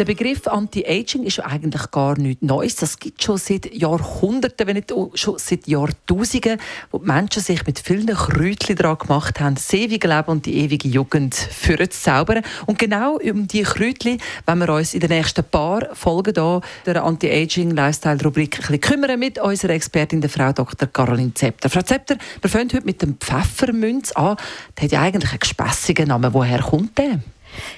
der Begriff Anti-Aging ist eigentlich gar nichts Neues. Das gibt schon seit Jahrhunderten, wenn nicht schon seit Jahrtausenden, wo die Menschen sich mit vielen Kräutchen daran gemacht haben, das ewige Leben und die ewige Jugend für zu zaubern. Und genau um diese Kräutchen wenn wir uns in den nächsten paar Folgen hier der Anti-Aging-Lifestyle-Rubrik kümmern mit unserer Expertin, der Frau Dr. Caroline Zepter. Frau Zepter, wir fangen heute mit dem Pfeffermünz an. Der hat ja eigentlich einen gespässigen Namen. Woher kommt der?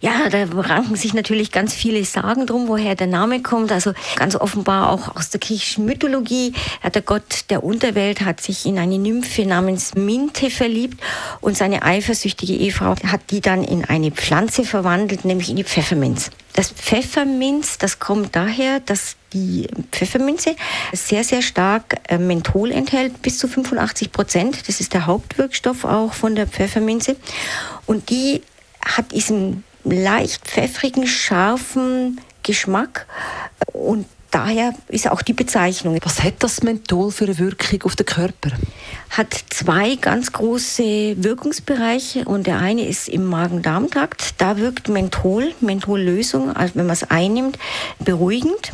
Ja, da ranken sich natürlich ganz viele Sagen drum, woher der Name kommt. Also ganz offenbar auch aus der griechischen Mythologie. Der Gott der Unterwelt hat sich in eine Nymphe namens Minte verliebt und seine eifersüchtige Ehefrau hat die dann in eine Pflanze verwandelt, nämlich in die Pfefferminz. Das Pfefferminz, das kommt daher, dass die Pfefferminze sehr, sehr stark äh, Menthol enthält, bis zu 85 Prozent. Das ist der Hauptwirkstoff auch von der Pfefferminze. Und die hat diesen leicht pfeffrigen, scharfen Geschmack. Und daher ist auch die Bezeichnung. Was hat das Menthol für eine Wirkung auf den Körper? Hat zwei ganz große Wirkungsbereiche und der eine ist im Magen-Darm-Trakt. Da wirkt Menthol, Menthollösung, also wenn man es einnimmt, beruhigend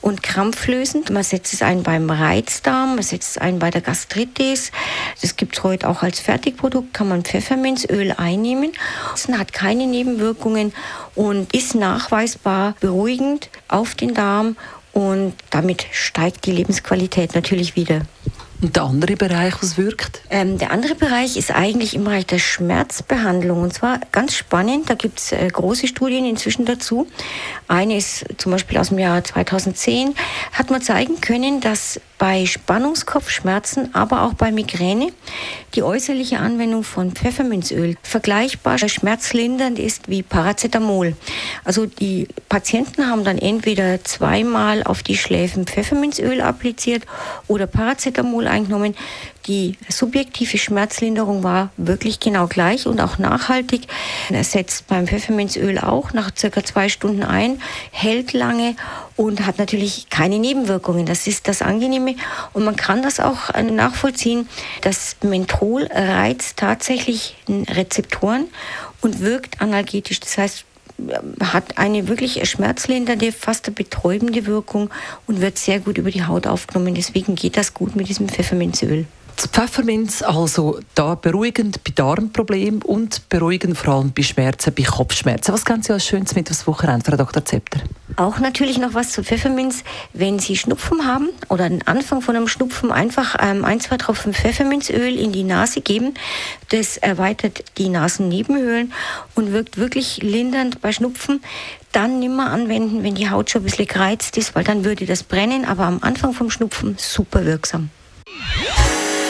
und krampflösend. Man setzt es ein beim Reizdarm, man setzt es ein bei der Gastritis. Das gibt es heute auch als Fertigprodukt, kann man Pfefferminzöl einnehmen. Es hat keine Nebenwirkungen und ist nachweisbar beruhigend auf den Darm und damit steigt die Lebensqualität natürlich wieder. Und der andere Bereich, was wirkt? Ähm, der andere Bereich ist eigentlich im Bereich der Schmerzbehandlung. Und zwar ganz spannend, da gibt es äh, große Studien inzwischen dazu. Eine ist zum Beispiel aus dem Jahr 2010, hat man zeigen können, dass bei Spannungskopfschmerzen, aber auch bei Migräne die äußerliche Anwendung von Pfefferminzöl vergleichbar schmerzlindernd ist wie Paracetamol. Also die Patienten haben dann entweder zweimal auf die Schläfen Pfefferminzöl appliziert oder Paracetamol eingenommen. Die subjektive Schmerzlinderung war wirklich genau gleich und auch nachhaltig. Er setzt beim Pfefferminzöl auch nach circa zwei Stunden ein, hält lange und hat natürlich keine Nebenwirkungen. Das ist das Angenehme und man kann das auch äh, nachvollziehen. Das Menthol reizt tatsächlich Rezeptoren und wirkt analgetisch. Das heißt, hat eine wirklich schmerzlindernde, fast betäubende Wirkung und wird sehr gut über die Haut aufgenommen. Deswegen geht das gut mit diesem Pfefferminzöl. Das Pfefferminz also da beruhigend bei Darmproblemen und beruhigend vor allem bei Schmerzen, bei Kopfschmerzen. Was können Sie als Schönes mit aufs Frau Dr. Zepter? Auch natürlich noch was zu Pfefferminz. Wenn Sie Schnupfen haben oder den Anfang von einem Schnupfen, einfach ähm, ein, zwei Tropfen Pfefferminzöl in die Nase geben. Das erweitert die Nasennebenhöhlen und wirkt wirklich lindernd bei Schnupfen. Dann nimmer anwenden, wenn die Haut schon ein bisschen gereizt ist, weil dann würde das brennen. Aber am Anfang vom Schnupfen super wirksam.